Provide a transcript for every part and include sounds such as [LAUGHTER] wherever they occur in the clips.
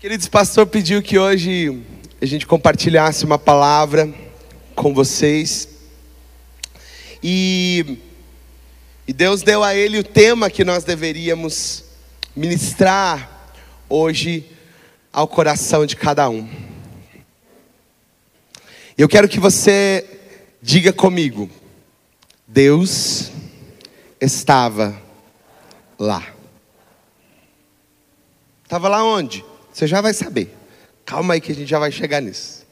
Queridos, pastor pediu que hoje a gente compartilhasse uma palavra com vocês. E, e Deus deu a ele o tema que nós deveríamos ministrar hoje ao coração de cada um. Eu quero que você diga comigo: Deus estava lá. Estava lá onde? Você já vai saber. Calma aí que a gente já vai chegar nisso.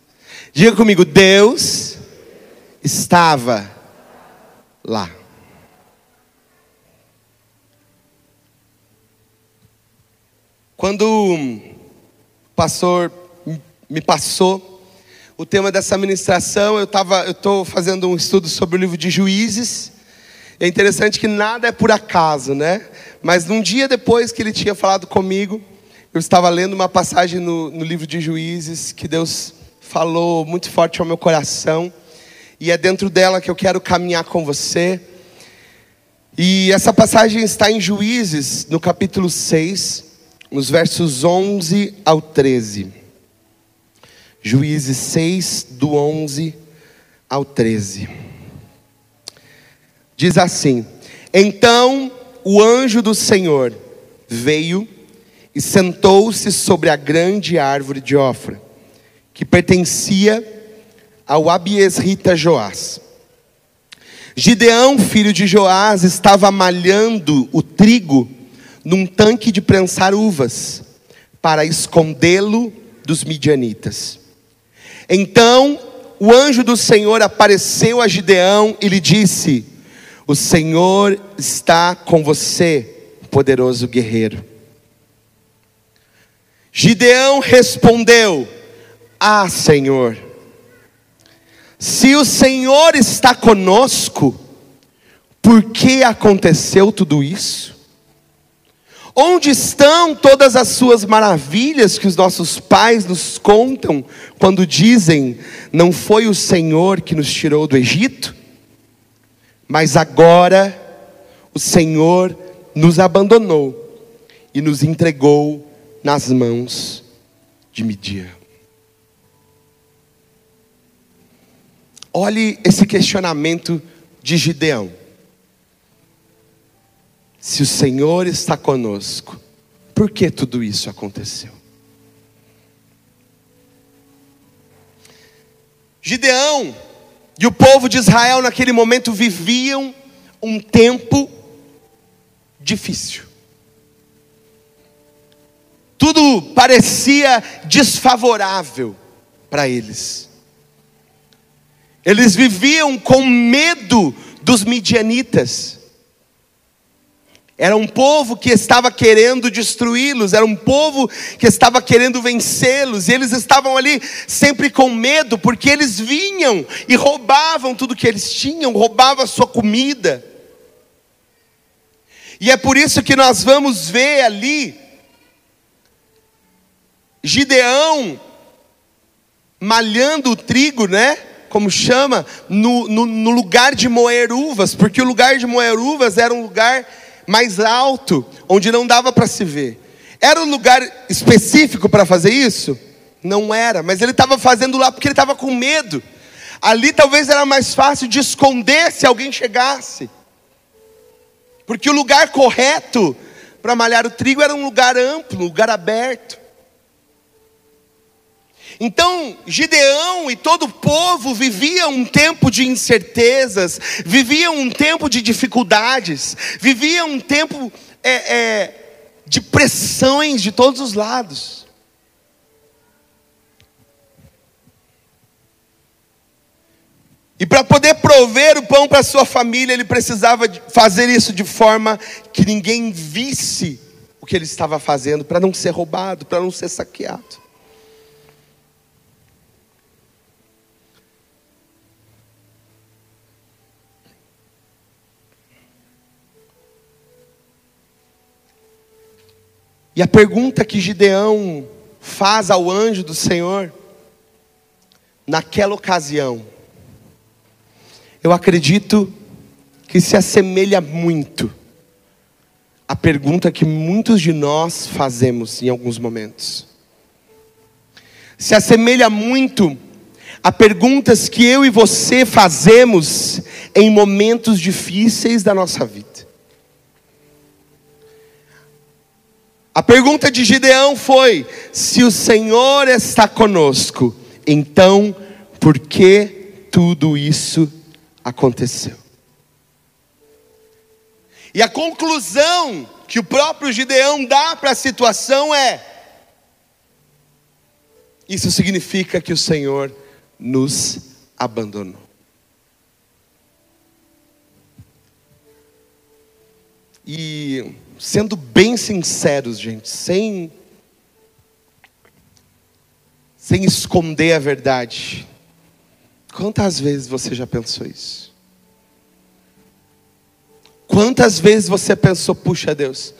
Diga comigo, Deus estava lá. Quando o pastor me passou o tema dessa ministração, eu tava, eu estou fazendo um estudo sobre o livro de Juízes. É interessante que nada é por acaso, né? Mas num dia depois que ele tinha falado comigo, eu estava lendo uma passagem no, no livro de Juízes que Deus falou muito forte ao meu coração, e é dentro dela que eu quero caminhar com você. E essa passagem está em Juízes, no capítulo 6, nos versos 11 ao 13. Juízes 6, do 11 ao 13. Diz assim: Então o anjo do Senhor veio e sentou-se sobre a grande árvore de Ofra, que pertencia ao Abiesrita Joás. Gideão, filho de Joás, estava malhando o trigo num tanque de prensar uvas, para escondê-lo dos midianitas. Então o anjo do Senhor apareceu a Gideão e lhe disse: O Senhor está com você, poderoso guerreiro. Gideão respondeu: Ah, Senhor, se o Senhor está conosco, por que aconteceu tudo isso? Onde estão todas as suas maravilhas que os nossos pais nos contam quando dizem: Não foi o Senhor que nos tirou do Egito? Mas agora o Senhor nos abandonou e nos entregou nas mãos de Midian. Olhe esse questionamento de Gideão. Se o Senhor está conosco, por que tudo isso aconteceu? Gideão e o povo de Israel naquele momento viviam um tempo difícil tudo parecia desfavorável para eles. Eles viviam com medo dos midianitas. Era um povo que estava querendo destruí-los, era um povo que estava querendo vencê-los, e eles estavam ali sempre com medo, porque eles vinham e roubavam tudo que eles tinham, roubavam a sua comida. E é por isso que nós vamos ver ali Gideão malhando o trigo, né? Como chama, no, no, no, lugar de moer uvas, porque o lugar de moer uvas era um lugar mais alto, onde não dava para se ver. Era um lugar específico para fazer isso? Não era, mas ele estava fazendo lá porque ele estava com medo. Ali talvez era mais fácil de esconder se alguém chegasse. Porque o lugar correto para malhar o trigo era um lugar amplo, um lugar aberto. Então, Gideão e todo o povo viviam um tempo de incertezas, viviam um tempo de dificuldades, viviam um tempo é, é, de pressões de todos os lados. E para poder prover o pão para sua família, ele precisava fazer isso de forma que ninguém visse o que ele estava fazendo, para não ser roubado, para não ser saqueado. E a pergunta que Gideão faz ao anjo do Senhor, naquela ocasião, eu acredito que se assemelha muito à pergunta que muitos de nós fazemos em alguns momentos. se assemelha muito a perguntas que eu e você fazemos em momentos difíceis da nossa vida. A pergunta de Gideão foi: se o Senhor está conosco, então por que tudo isso aconteceu? E a conclusão que o próprio Gideão dá para a situação é: isso significa que o Senhor nos abandonou. E sendo bem sinceros, gente, sem sem esconder a verdade. Quantas vezes você já pensou isso? Quantas vezes você pensou, puxa Deus,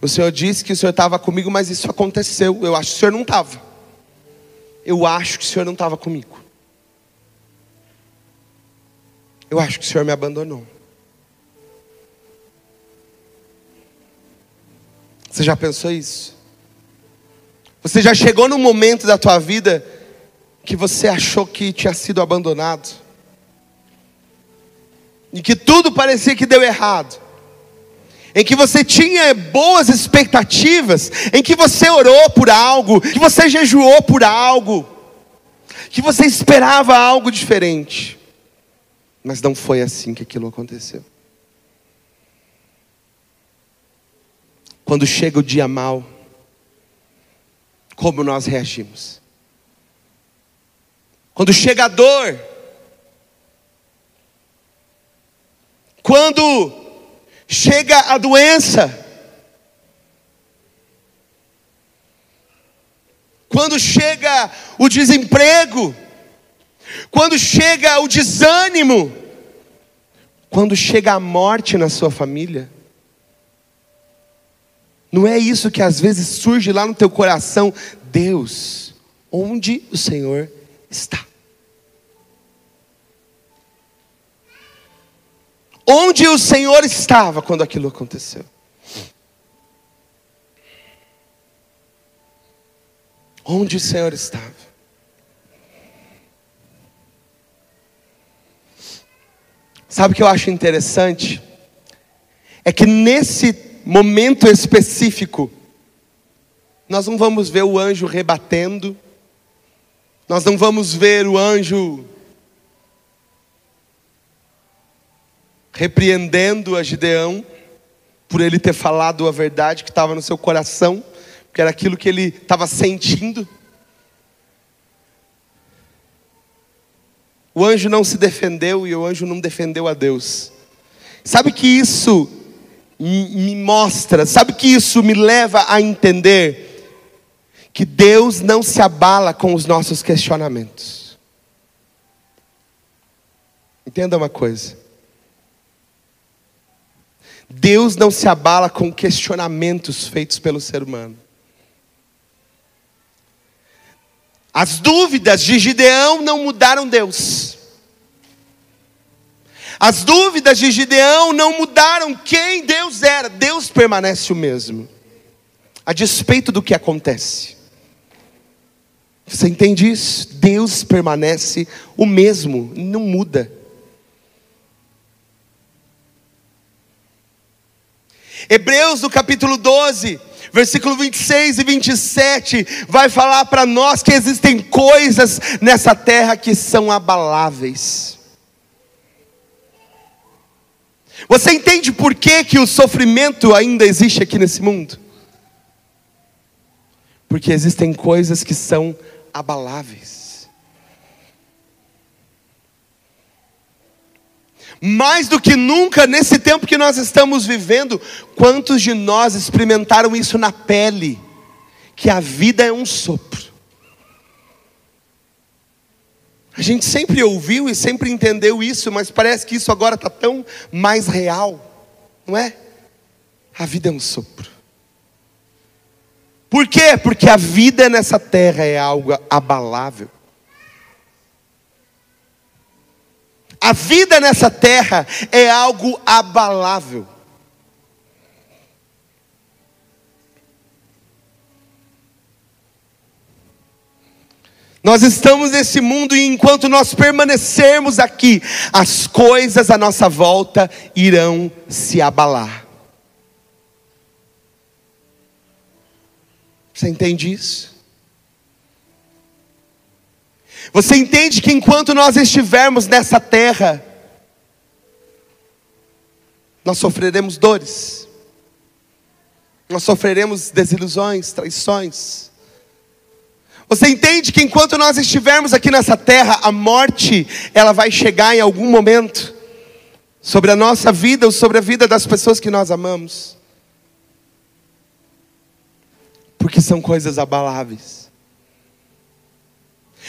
o Senhor disse que o Senhor estava comigo, mas isso aconteceu. Eu acho que o Senhor não estava. Eu acho que o Senhor não estava comigo. Eu acho que o Senhor me abandonou. Você já pensou isso? Você já chegou num momento da tua vida que você achou que tinha sido abandonado? E que tudo parecia que deu errado? Em que você tinha boas expectativas, em que você orou por algo, que você jejuou por algo, que você esperava algo diferente, mas não foi assim que aquilo aconteceu. Quando chega o dia mal, como nós reagimos? Quando chega a dor, quando chega a doença, quando chega o desemprego, quando chega o desânimo, quando chega a morte na sua família, não é isso que às vezes surge lá no teu coração? Deus, onde o Senhor está? Onde o Senhor estava quando aquilo aconteceu? Onde o Senhor estava? Sabe o que eu acho interessante? É que nesse momento específico, nós não vamos ver o anjo rebatendo, nós não vamos ver o anjo repreendendo a Gideão por ele ter falado a verdade que estava no seu coração, que era aquilo que ele estava sentindo. O anjo não se defendeu e o anjo não defendeu a Deus. Sabe que isso me mostra, sabe que isso me leva a entender que Deus não se abala com os nossos questionamentos. Entenda uma coisa. Deus não se abala com questionamentos feitos pelo ser humano. As dúvidas de Gideão não mudaram Deus. As dúvidas de Gideão não mudaram quem Deus era, Deus permanece o mesmo, a despeito do que acontece. Você entende isso? Deus permanece o mesmo, não muda. Hebreus, no capítulo 12, versículo 26 e 27, vai falar para nós que existem coisas nessa terra que são abaláveis. Você entende por que, que o sofrimento ainda existe aqui nesse mundo? Porque existem coisas que são abaláveis. Mais do que nunca, nesse tempo que nós estamos vivendo, quantos de nós experimentaram isso na pele? Que a vida é um sopro. A gente sempre ouviu e sempre entendeu isso, mas parece que isso agora está tão mais real, não é? A vida é um sopro. Por quê? Porque a vida nessa terra é algo abalável. A vida nessa terra é algo abalável. Nós estamos nesse mundo e enquanto nós permanecermos aqui, as coisas à nossa volta irão se abalar. Você entende isso? Você entende que enquanto nós estivermos nessa terra, nós sofreremos dores, nós sofreremos desilusões, traições. Você entende que enquanto nós estivermos aqui nessa terra, a morte, ela vai chegar em algum momento sobre a nossa vida ou sobre a vida das pessoas que nós amamos. Porque são coisas abaláveis.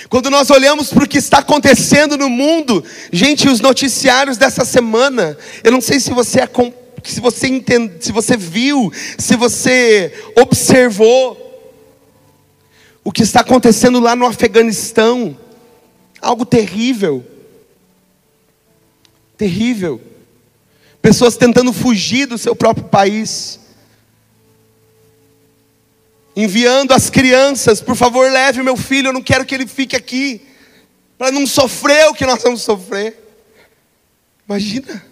Quando nós olhamos para o que está acontecendo no mundo, gente, os noticiários dessa semana, eu não sei se você se você entende, se você viu, se você observou o que está acontecendo lá no Afeganistão, algo terrível. Terrível. Pessoas tentando fugir do seu próprio país enviando as crianças, por favor, leve meu filho, eu não quero que ele fique aqui, para não sofrer o que nós vamos sofrer. Imagina,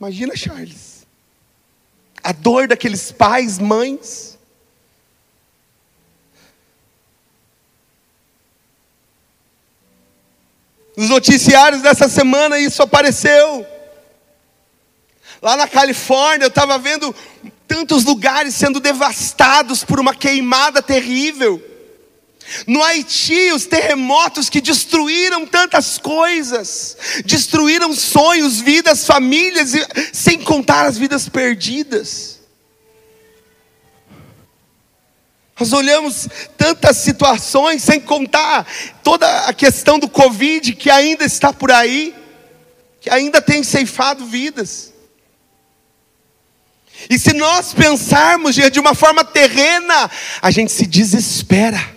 imagina, Charles, a dor daqueles pais, mães. Nos noticiários dessa semana isso apareceu. Lá na Califórnia, eu estava vendo tantos lugares sendo devastados por uma queimada terrível. No Haiti, os terremotos que destruíram tantas coisas, destruíram sonhos, vidas, famílias, sem contar as vidas perdidas. Nós olhamos tantas situações, sem contar toda a questão do Covid que ainda está por aí, que ainda tem ceifado vidas. E se nós pensarmos de uma forma terrena, a gente se desespera.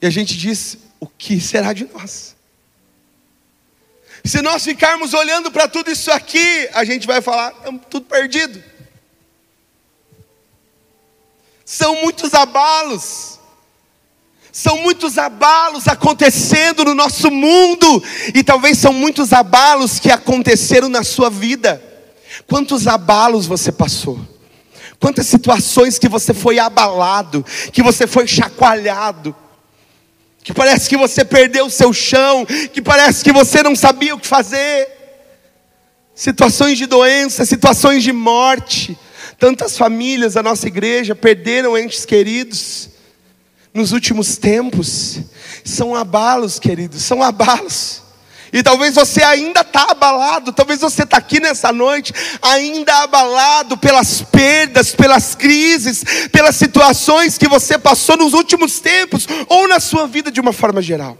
E a gente diz: o que será de nós? Se nós ficarmos olhando para tudo isso aqui, a gente vai falar: estamos tudo perdido. São muitos abalos. São muitos abalos acontecendo no nosso mundo, e talvez são muitos abalos que aconteceram na sua vida. Quantos abalos você passou? Quantas situações que você foi abalado, que você foi chacoalhado, que parece que você perdeu o seu chão, que parece que você não sabia o que fazer. Situações de doença, situações de morte. Tantas famílias da nossa igreja perderam entes queridos nos últimos tempos. São abalos, queridos, são abalos. E talvez você ainda está abalado, talvez você está aqui nessa noite, ainda abalado pelas perdas, pelas crises, pelas situações que você passou nos últimos tempos, ou na sua vida de uma forma geral.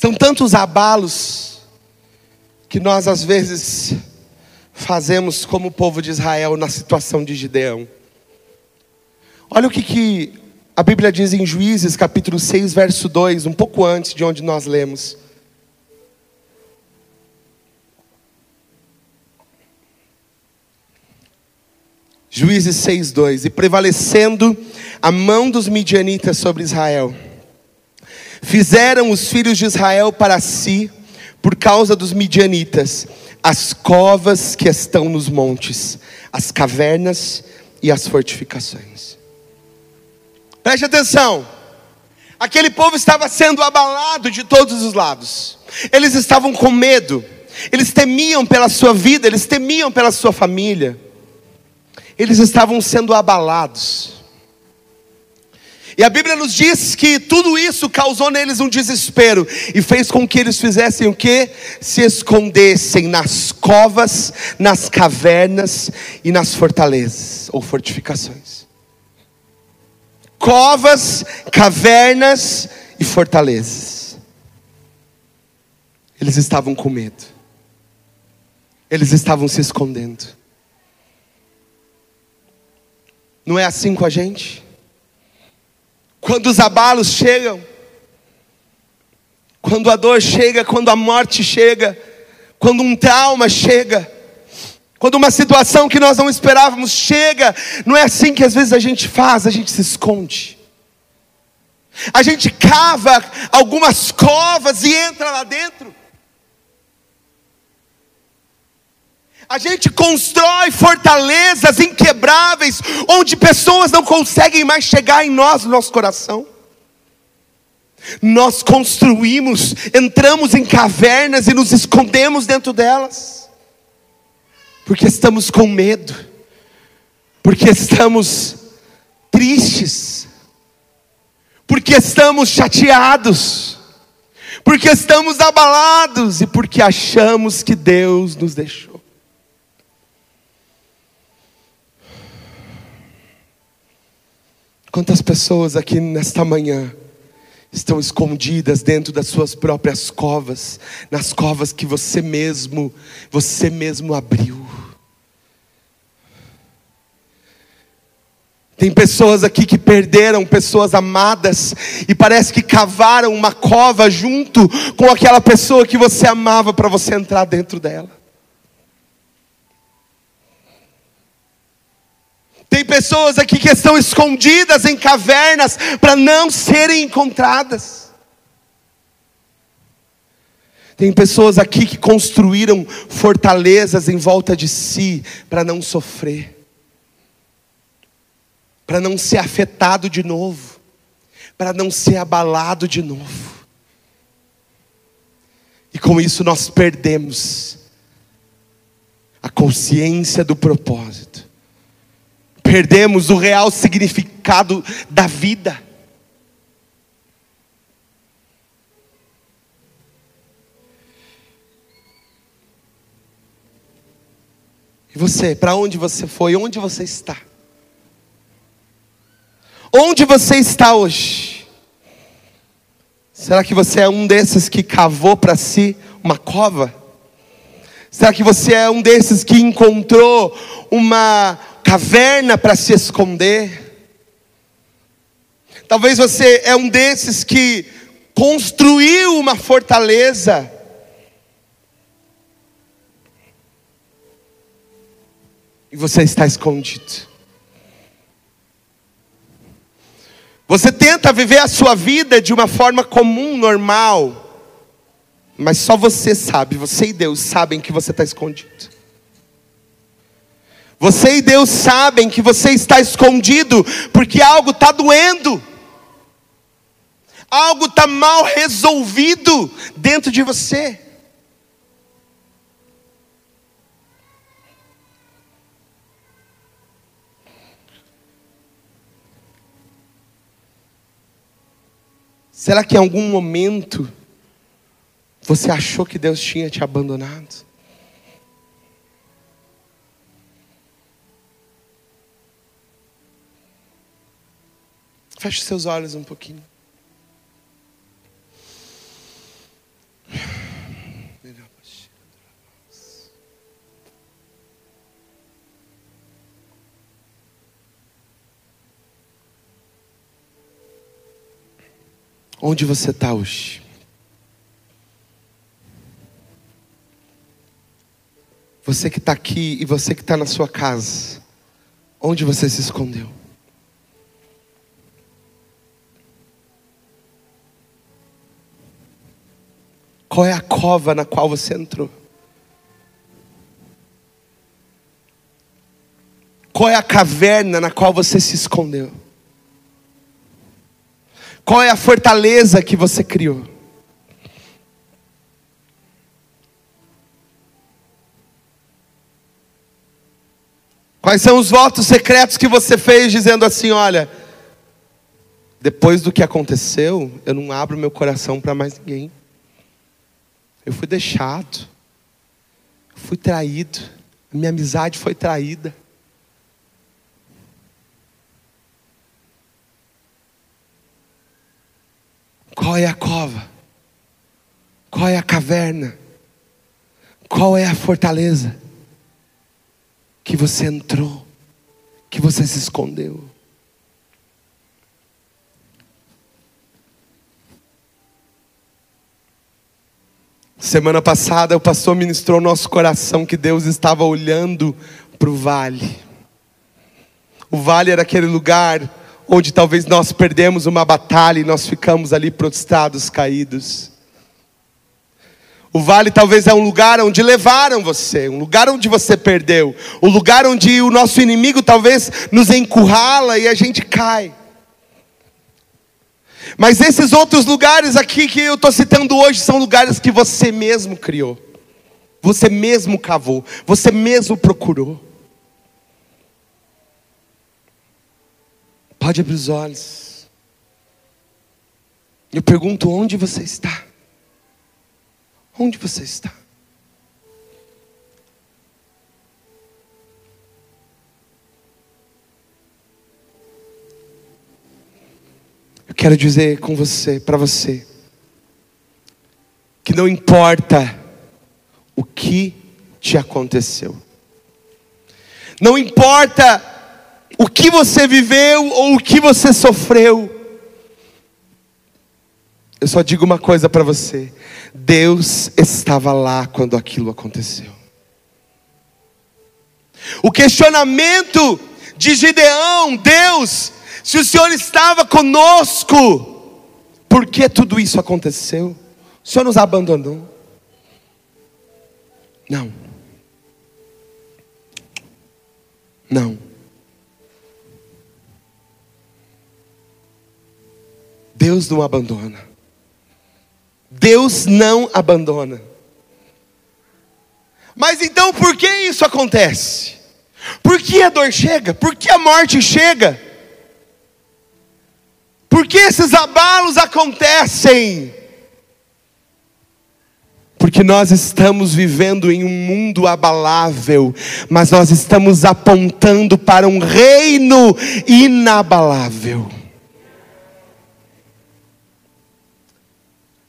São tantos abalos que nós às vezes fazemos como o povo de Israel na situação de Gideão. Olha o que, que a Bíblia diz em Juízes, capítulo 6, verso 2, um pouco antes de onde nós lemos. Juízes 6, 2: E prevalecendo a mão dos midianitas sobre Israel, fizeram os filhos de Israel para si, por causa dos midianitas, as covas que estão nos montes, as cavernas e as fortificações. Preste atenção. Aquele povo estava sendo abalado de todos os lados. Eles estavam com medo. Eles temiam pela sua vida, eles temiam pela sua família. Eles estavam sendo abalados. E a Bíblia nos diz que tudo isso causou neles um desespero e fez com que eles fizessem o que? Se escondessem nas covas, nas cavernas e nas fortalezas ou fortificações covas, cavernas e fortalezas. Eles estavam com medo. Eles estavam se escondendo. Não é assim com a gente? Quando os abalos chegam, quando a dor chega, quando a morte chega, quando um trauma chega, Quando uma situação que nós não esperávamos chega, não é assim que às vezes a gente faz, a gente se esconde. A gente cava algumas covas e entra lá dentro. A gente constrói fortalezas inquebráveis, onde pessoas não conseguem mais chegar em nós, no nosso coração. Nós construímos, entramos em cavernas e nos escondemos dentro delas, porque estamos com medo, porque estamos tristes, porque estamos chateados, porque estamos abalados. E porque achamos que Deus nos deixou. Quantas pessoas aqui nesta manhã estão escondidas dentro das suas próprias covas, nas covas que você mesmo, você mesmo abriu. Tem pessoas aqui que perderam pessoas amadas e parece que cavaram uma cova junto com aquela pessoa que você amava para você entrar dentro dela. Tem pessoas aqui que estão escondidas em cavernas para não serem encontradas. Tem pessoas aqui que construíram fortalezas em volta de si para não sofrer para não ser afetado de novo, para não ser abalado de novo. E com isso nós perdemos a consciência do propósito, perdemos o real significado da vida. E você, para onde você foi? Onde você está? Onde você está hoje? Será que você é um desses que cavou para si uma cova? Será que você é um desses que encontrou uma caverna para se esconder? Talvez você é um desses que construiu uma fortaleza. E você está escondido. Você tenta viver a sua vida de uma forma comum, normal, mas só você sabe, você e Deus sabem que você está escondido. Você e Deus sabem que você está escondido porque algo está doendo, algo está mal resolvido dentro de você. Será que em algum momento você achou que Deus tinha te abandonado? Feche seus olhos um pouquinho. Onde você está hoje? Você que está aqui e você que está na sua casa, onde você se escondeu? Qual é a cova na qual você entrou? Qual é a caverna na qual você se escondeu? Qual é a fortaleza que você criou? Quais são os votos secretos que você fez dizendo assim: olha, depois do que aconteceu, eu não abro meu coração para mais ninguém. Eu fui deixado, fui traído, a minha amizade foi traída. Qual é a cova? Qual é a caverna? Qual é a fortaleza que você entrou, que você se escondeu? Semana passada o pastor ministrou no nosso coração que Deus estava olhando para o vale. O vale era aquele lugar onde talvez nós perdemos uma batalha e nós ficamos ali prostrados, caídos. O vale talvez é um lugar onde levaram você, um lugar onde você perdeu, o um lugar onde o nosso inimigo talvez nos encurrala e a gente cai. Mas esses outros lugares aqui que eu estou citando hoje são lugares que você mesmo criou, você mesmo cavou, você mesmo procurou. Pode abrir os olhos. Eu pergunto: onde você está? Onde você está? Quero dizer com você, para você, que não importa o que te aconteceu, não importa o que você viveu ou o que você sofreu, eu só digo uma coisa para você: Deus estava lá quando aquilo aconteceu. O questionamento de Gideão, Deus, se o Senhor estava conosco, por que tudo isso aconteceu? O Senhor nos abandonou? Não. Não. Deus não abandona. Deus não abandona. Mas então por que isso acontece? Por que a dor chega? Por que a morte chega? Por que esses abalos acontecem? Porque nós estamos vivendo em um mundo abalável, mas nós estamos apontando para um reino inabalável.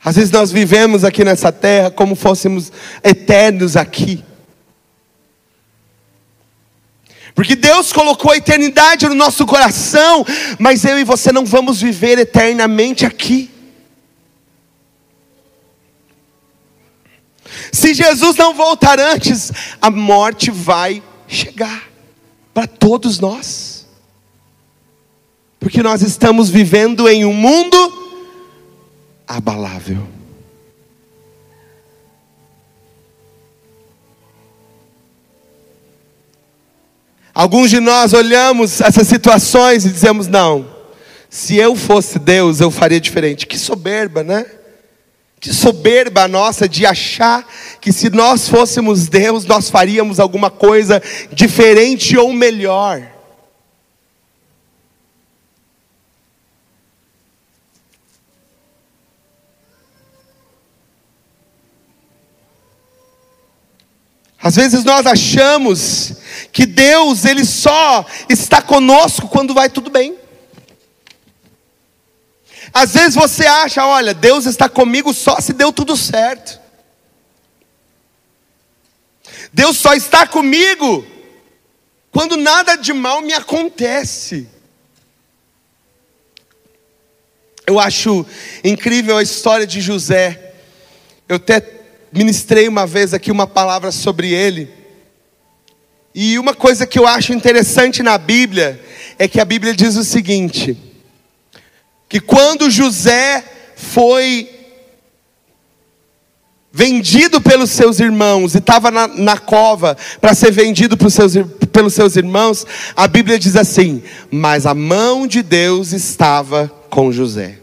Às vezes nós vivemos aqui nessa terra como fôssemos eternos aqui. Porque Deus colocou a eternidade no nosso coração, mas eu e você não vamos viver eternamente aqui. Se Jesus não voltar antes, a morte vai chegar para todos nós. Porque nós estamos vivendo em um mundo abalável. Alguns de nós olhamos essas situações e dizemos: não, se eu fosse Deus, eu faria diferente. Que soberba, né? Que soberba nossa de achar que se nós fôssemos Deus, nós faríamos alguma coisa diferente ou melhor. Às vezes nós achamos que Deus ele só está conosco quando vai tudo bem. Às vezes você acha, olha, Deus está comigo só se deu tudo certo. Deus só está comigo quando nada de mal me acontece. Eu acho incrível a história de José. Eu até ministrei uma vez aqui uma palavra sobre ele. E uma coisa que eu acho interessante na Bíblia é que a Bíblia diz o seguinte: que quando José foi vendido pelos seus irmãos e estava na, na, cova para ser vendido seus, pelos seus irmãos, a Bíblia diz assim: mas a mão de Deus estava com José.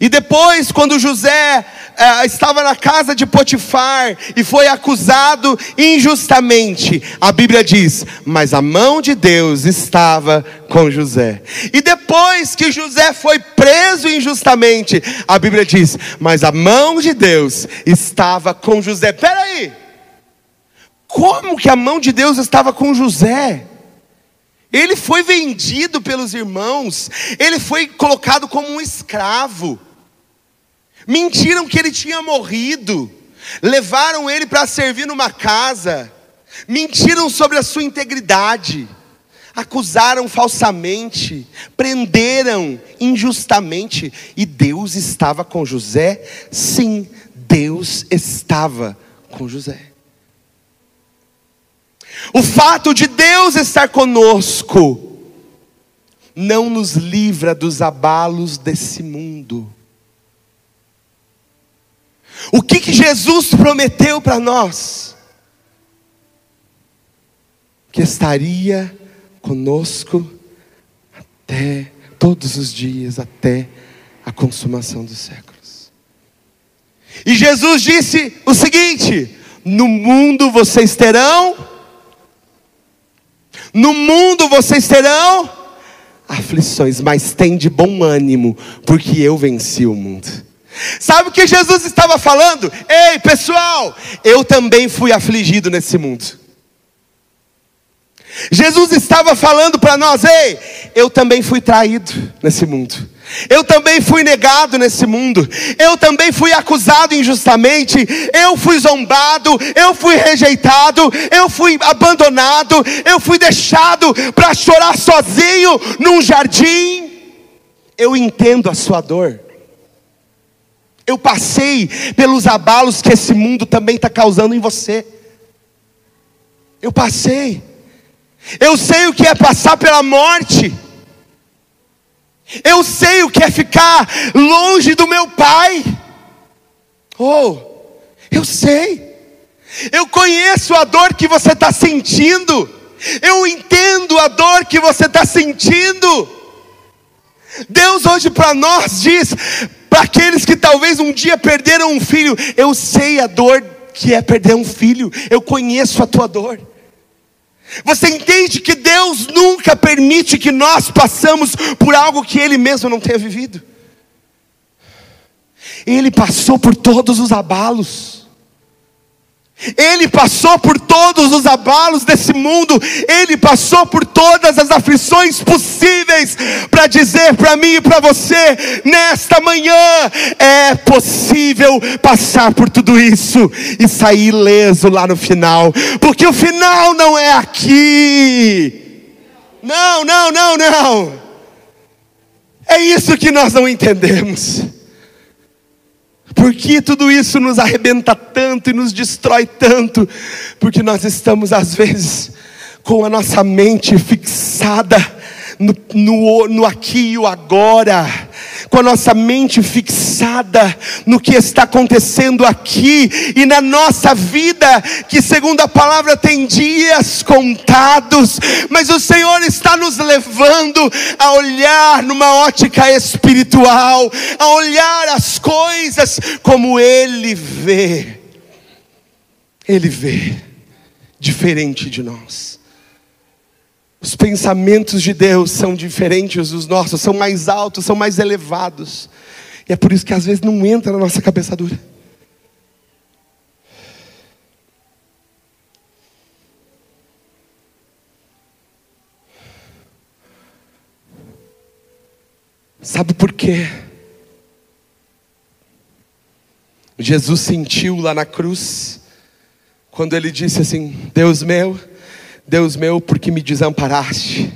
E depois, quando José eh, estava na casa de Potifar e foi acusado injustamente, a Bíblia diz: mas a mão de Deus estava com José. E depois que José foi preso injustamente, a Bíblia diz: mas a mão de Deus estava com José. Peraí, como que a mão de Deus estava com José? Ele foi vendido pelos irmãos, ele foi colocado como um escravo. Mentiram que ele tinha morrido, levaram ele para servir numa casa, mentiram sobre a sua integridade. acusaram falsamente, prenderam injustamente, e Deus estava com José? Sim, Deus estava com José. O fato de Deus estar conosco não nos livra dos abalos desse mundo. O que, que Jesus prometeu para nós? Que estaria conosco até todos os dias, até a consumação dos séculos. E Jesus disse o seguinte: no mundo vocês terão, no mundo vocês terão aflições, mas tem de bom ânimo, porque eu venci o mundo. Sabe o que Jesus estava falando? Ei, pessoal, eu também fui afligido nesse mundo. Jesus estava falando para nós: ei, eu também fui traído nesse mundo. Eu também fui negado nesse mundo. Eu também fui acusado injustamente. Eu fui zombado. Eu fui rejeitado. Eu fui abandonado. Eu fui deixado para chorar sozinho num jardim. Eu entendo a sua dor. Eu passei pelos abalos que esse mundo também está causando em você. Eu passei. Eu sei o que é passar pela morte. Eu sei o que é ficar longe do meu pai. Oh, eu sei. Eu conheço a dor que você está sentindo. Eu entendo a dor que você está sentindo. Deus hoje para nós diz, para aqueles que talvez um dia perderam um filho, eu sei a dor que é perder um filho, eu conheço a tua dor. Você entende que Deus nunca permite que nós passamos por algo que Ele mesmo não tenha vivido? Ele passou por todos os abalos. Ele passou por todos os abalos desse mundo, ele passou por todas as aflições possíveis para dizer para mim e para você, nesta manhã, é possível passar por tudo isso e sair ileso lá no final, porque o final não é aqui. Não, não, não, não. É isso que nós não entendemos. Por que tudo isso nos arrebenta tanto e nos destrói tanto? Porque nós estamos, às vezes, com a nossa mente fixada no, no, no aqui e o agora com a nossa mente fixada no que está acontecendo aqui e na nossa vida, que segundo a palavra tem dias contados, mas o Senhor está nos levando a olhar numa ótica espiritual, a olhar as coisas como Ele vê. Ele vê diferente de nós. Os pensamentos de Deus são diferentes dos nossos, são mais altos, são mais elevados. E é por isso que às vezes não entra na nossa cabeça dura. Sabe por quê? Jesus sentiu lá na cruz, quando ele disse assim: Deus meu, Deus meu, porque me desamparaste.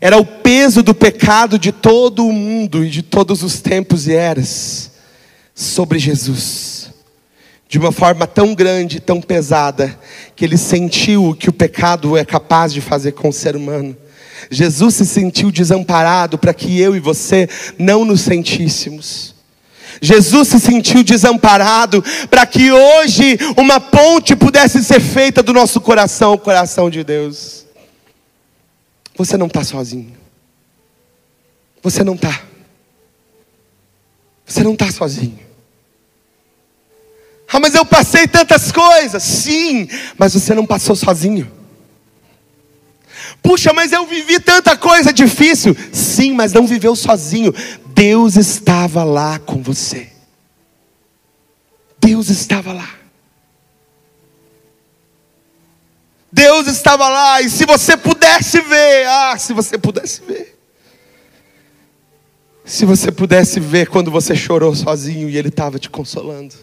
Era o peso do pecado de todo o mundo e de todos os tempos e eras sobre Jesus. De uma forma tão grande, tão pesada, que ele sentiu o que o pecado é capaz de fazer com o ser humano. Jesus se sentiu desamparado para que eu e você não nos sentíssemos. Jesus se sentiu desamparado para que hoje uma ponte pudesse ser feita do nosso coração ao coração de Deus. Você não está sozinho. Você não está. Você não está sozinho. Ah, mas eu passei tantas coisas. Sim, mas você não passou sozinho. Puxa, mas eu vivi tanta coisa difícil. Sim, mas não viveu sozinho. Deus estava lá com você. Deus estava lá. Deus estava lá, e se você pudesse ver, ah, se você pudesse ver. Se você pudesse ver quando você chorou sozinho e Ele estava te consolando.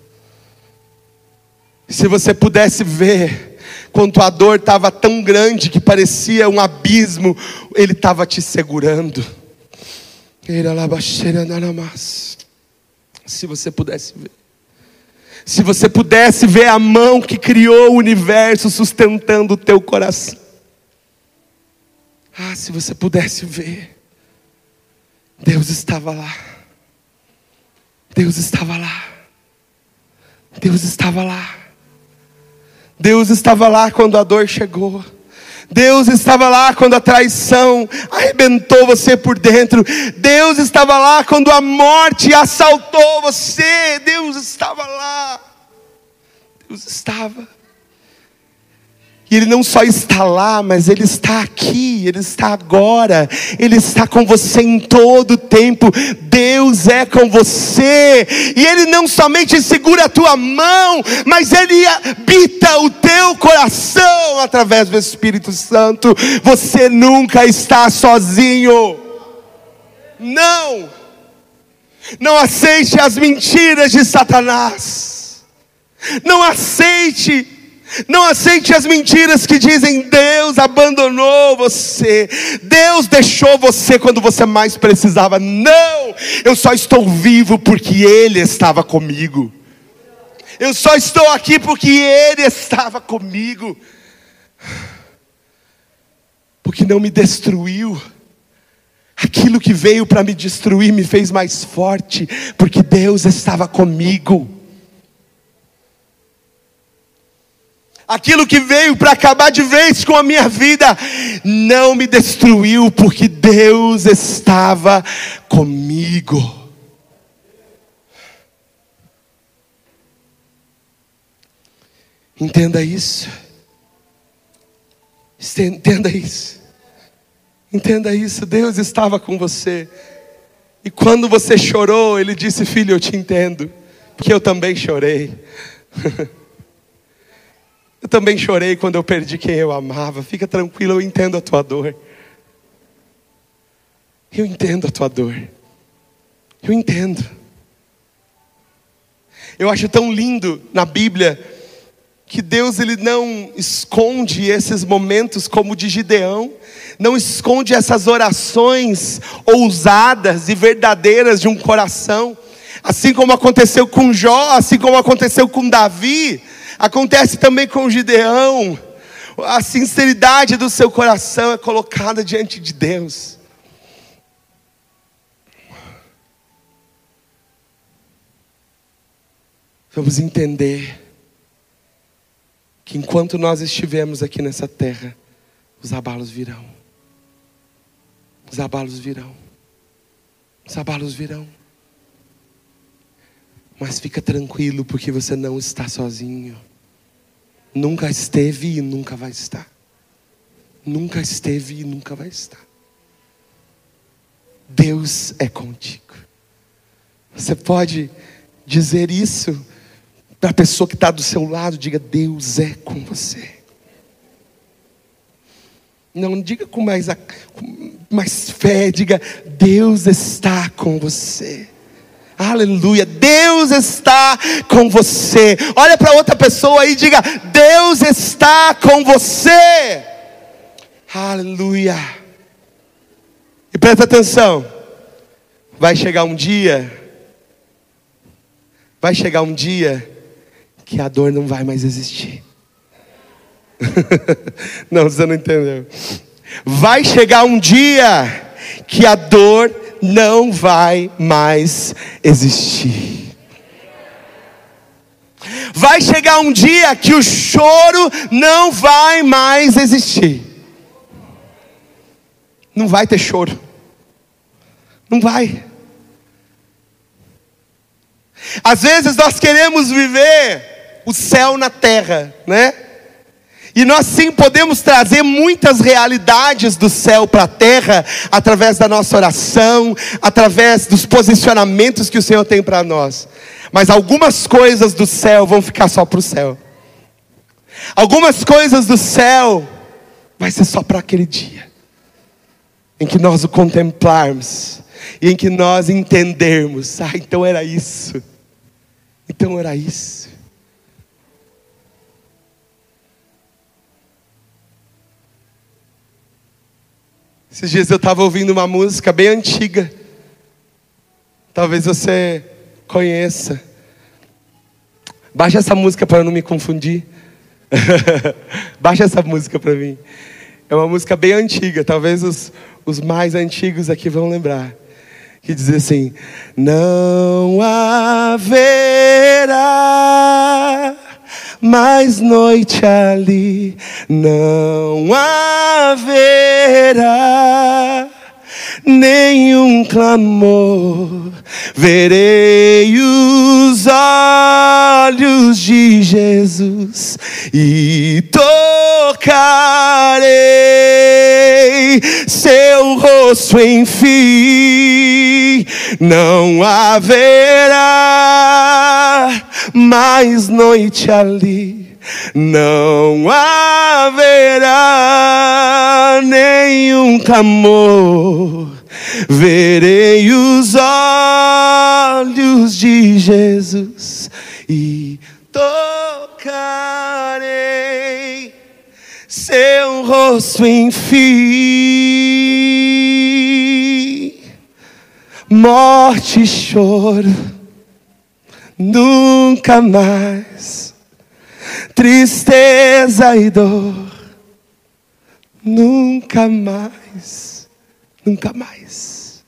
Se você pudesse ver quando a dor estava tão grande que parecia um abismo, Ele estava te segurando. Se você pudesse ver. Se você pudesse ver a mão que criou o universo sustentando o teu coração. Ah, se você pudesse ver. Deus estava lá. Deus estava lá. Deus estava lá. Deus estava lá quando a dor chegou. Deus estava lá quando a traição arrebentou você por dentro. Deus estava lá quando a morte assaltou você. Deus estava lá. Deus estava. E Ele não só está lá, mas Ele está aqui, Ele está agora, Ele está com você em todo o tempo. Deus é com você, e Ele não somente segura a tua mão, mas Ele habita o teu coração através do Espírito Santo. Você nunca está sozinho. Não, não aceite as mentiras de Satanás, não aceite não aceite as mentiras que dizem Deus abandonou você, Deus deixou você quando você mais precisava. Não, eu só estou vivo porque Ele estava comigo. Eu só estou aqui porque Ele estava comigo. Porque não me destruiu. Aquilo que veio para me destruir me fez mais forte, porque Deus estava comigo. Aquilo que veio para acabar de vez com a minha vida, não me destruiu, porque Deus estava comigo. Entenda isso. Entenda isso. Entenda isso. Deus estava com você. E quando você chorou, Ele disse: Filho, eu te entendo, porque eu também chorei. [LAUGHS] Eu também chorei quando eu perdi quem eu amava. Fica tranquilo, eu entendo a tua dor. Eu entendo a tua dor. Eu entendo. Eu acho tão lindo na Bíblia que Deus ele não esconde esses momentos como de Gideão, não esconde essas orações ousadas e verdadeiras de um coração, assim como aconteceu com Jó, assim como aconteceu com Davi. Acontece também com Gideão. A sinceridade do seu coração é colocada diante de Deus. Vamos entender que enquanto nós estivermos aqui nessa terra, os abalos virão. Os abalos virão. Os abalos virão. Mas fica tranquilo, porque você não está sozinho. Nunca esteve e nunca vai estar. Nunca esteve e nunca vai estar. Deus é contigo. Você pode dizer isso para a pessoa que está do seu lado, diga: Deus é com você. Não diga com mais, com mais fé, diga: Deus está com você. Aleluia. Deus está com você. Olha para outra pessoa e diga: Deus está com você. Aleluia. E presta atenção. Vai chegar um dia. Vai chegar um dia que a dor não vai mais existir. [LAUGHS] não, você não entendeu. Vai chegar um dia que a dor não vai mais existir. Vai chegar um dia que o choro não vai mais existir. Não vai ter choro. Não vai. Às vezes nós queremos viver o céu na terra, né? E nós sim podemos trazer muitas realidades do céu para a terra através da nossa oração, através dos posicionamentos que o Senhor tem para nós. Mas algumas coisas do céu vão ficar só para o céu. Algumas coisas do céu vai ser só para aquele dia em que nós o contemplarmos e em que nós entendermos, ah, então era isso. Então era isso. Esses dias eu estava ouvindo uma música bem antiga. Talvez você conheça. Baixa essa música para eu não me confundir. [LAUGHS] Baixa essa música para mim. É uma música bem antiga, talvez os, os mais antigos aqui vão lembrar. Que diz assim: Não haverá mais noite ali, não haverá nenhum clamor. Verei os olhos de Jesus e tocarei seu rosto, enfim. Não haverá mais noite ali. Não haverá nenhum clamor verei os olhos de Jesus e tocarei seu rosto, enfim. Morte e choro, nunca mais. Tristeza e dor, nunca mais Nunca mais.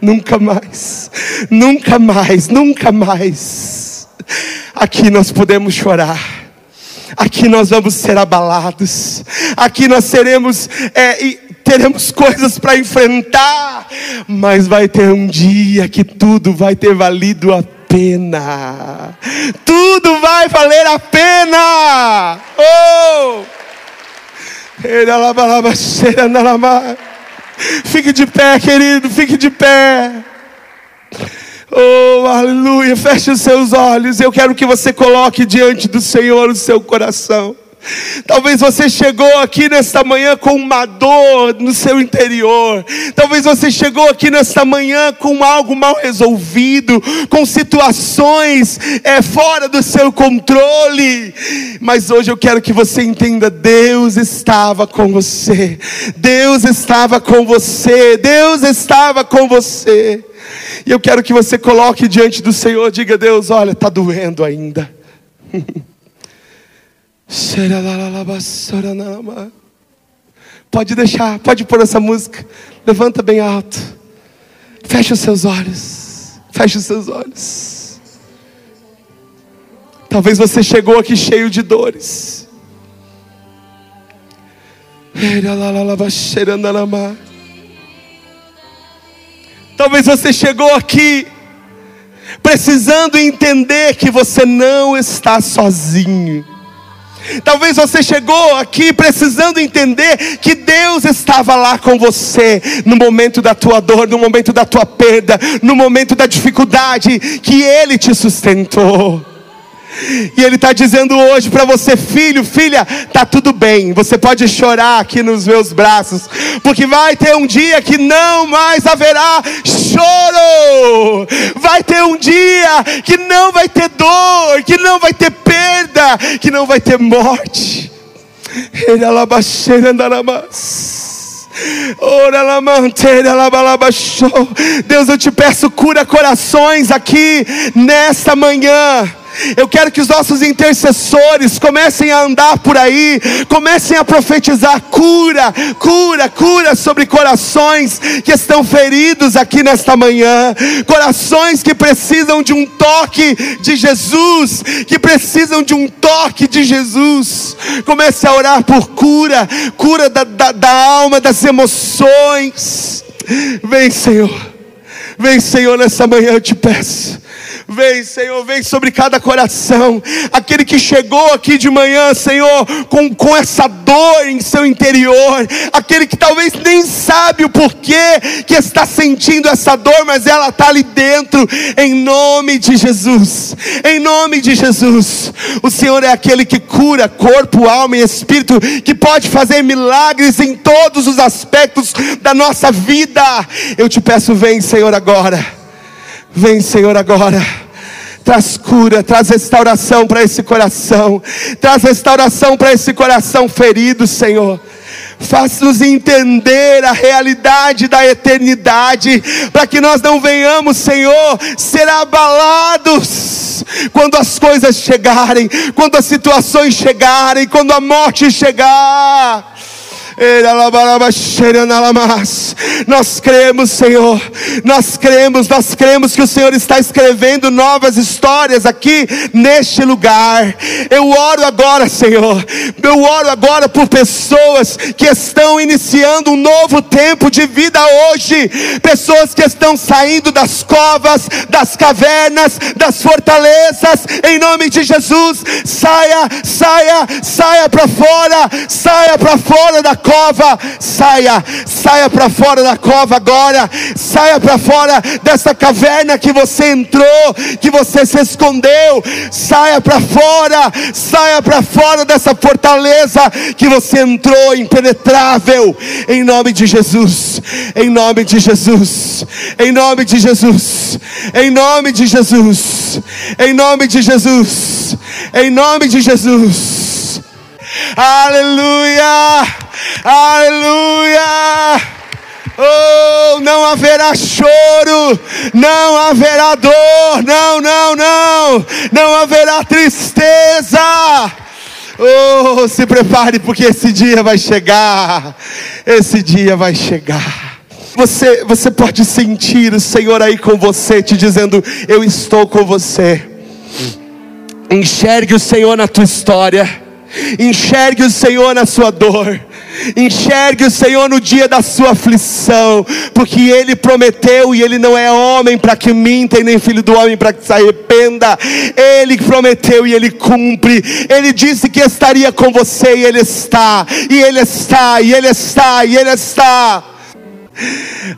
Nunca mais. Nunca mais. Nunca mais. Aqui nós podemos chorar. Aqui nós vamos ser abalados. Aqui nós seremos é, teremos coisas para enfrentar, mas vai ter um dia que tudo vai ter valido a pena. Tudo vai valer a pena. Oh! Fique de pé, querido, fique de pé. Oh, aleluia. Feche os seus olhos. Eu quero que você coloque diante do Senhor o seu coração. Talvez você chegou aqui nesta manhã com uma dor no seu interior. Talvez você chegou aqui nesta manhã com algo mal resolvido, com situações é, fora do seu controle. Mas hoje eu quero que você entenda: Deus estava com você. Deus estava com você. Deus estava com você. E eu quero que você coloque diante do Senhor, diga: Deus, olha, está doendo ainda. [LAUGHS] Pode deixar, pode pôr essa música. Levanta bem alto. Feche os seus olhos. Feche os seus olhos. Talvez você chegou aqui cheio de dores. Talvez você chegou aqui precisando entender que você não está sozinho. Talvez você chegou aqui precisando entender que Deus estava lá com você no momento da tua dor, no momento da tua perda, no momento da dificuldade, que Ele te sustentou. E Ele está dizendo hoje para você, filho, filha, tá tudo bem. Você pode chorar aqui nos meus braços, porque vai ter um dia que não mais haverá choro. Vai ter um dia que não vai ter dor, que não vai ter perda, que não vai ter morte. Ele. Deus, eu te peço, cura corações aqui nesta manhã. Eu quero que os nossos intercessores comecem a andar por aí, comecem a profetizar cura, cura, cura sobre corações que estão feridos aqui nesta manhã, corações que precisam de um toque de Jesus, que precisam de um toque de Jesus. Comece a orar por cura, cura da, da, da alma, das emoções. Vem, Senhor. Vem, Senhor, nessa manhã eu te peço. Vem, Senhor, vem sobre cada coração. Aquele que chegou aqui de manhã, Senhor, com, com essa dor em seu interior. Aquele que talvez nem sabe o porquê que está sentindo essa dor, mas ela está ali dentro. Em nome de Jesus. Em nome de Jesus. O Senhor é aquele que cura corpo, alma e espírito, que pode fazer milagres em todos os aspectos da nossa vida. Eu te peço, vem, Senhor, agora. Vem, Senhor, agora. Traz cura, traz restauração para esse coração. Traz restauração para esse coração ferido, Senhor. faz-nos entender a realidade da eternidade, para que nós não venhamos, Senhor, ser abalados quando as coisas chegarem, quando as situações chegarem, quando a morte chegar. Nós cremos, Senhor, nós cremos, nós cremos que o Senhor está escrevendo novas histórias aqui neste lugar. Eu oro agora, Senhor, eu oro agora por pessoas que estão iniciando um novo tempo de vida hoje, pessoas que estão saindo das covas, das cavernas, das fortalezas, em nome de Jesus, saia, saia, saia para fora, saia para fora da cova, saia, saia para fora da cova agora, saia para fora dessa caverna que você entrou, que você se escondeu, saia para fora, saia para fora dessa fortaleza que você entrou impenetrável, em nome de Jesus, em nome de Jesus, em nome de Jesus, em nome de Jesus, em nome de Jesus, em nome de Jesus. Aleluia! Aleluia! Oh, não haverá choro, não haverá dor, não, não, não, não haverá tristeza. Oh, se prepare, porque esse dia vai chegar. Esse dia vai chegar. Você, você pode sentir o Senhor aí com você, te dizendo: Eu estou com você. Enxergue o Senhor na tua história. Enxergue o Senhor na sua dor. Enxergue o Senhor no dia da sua aflição, porque Ele prometeu e Ele não é homem para que minta, e nem filho do homem para que se arrependa. Ele prometeu e Ele cumpre. Ele disse que estaria com você e Ele está, e Ele está, e Ele está, e Ele está.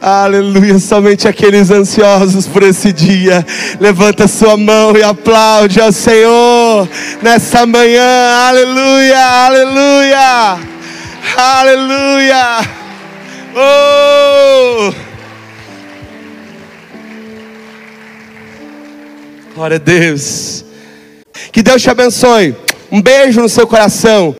Aleluia, somente aqueles ansiosos por esse dia, levanta sua mão e aplaude ao Senhor nessa manhã. Aleluia, aleluia, aleluia. Oh! Glória a Deus. Que Deus te abençoe. Um beijo no seu coração.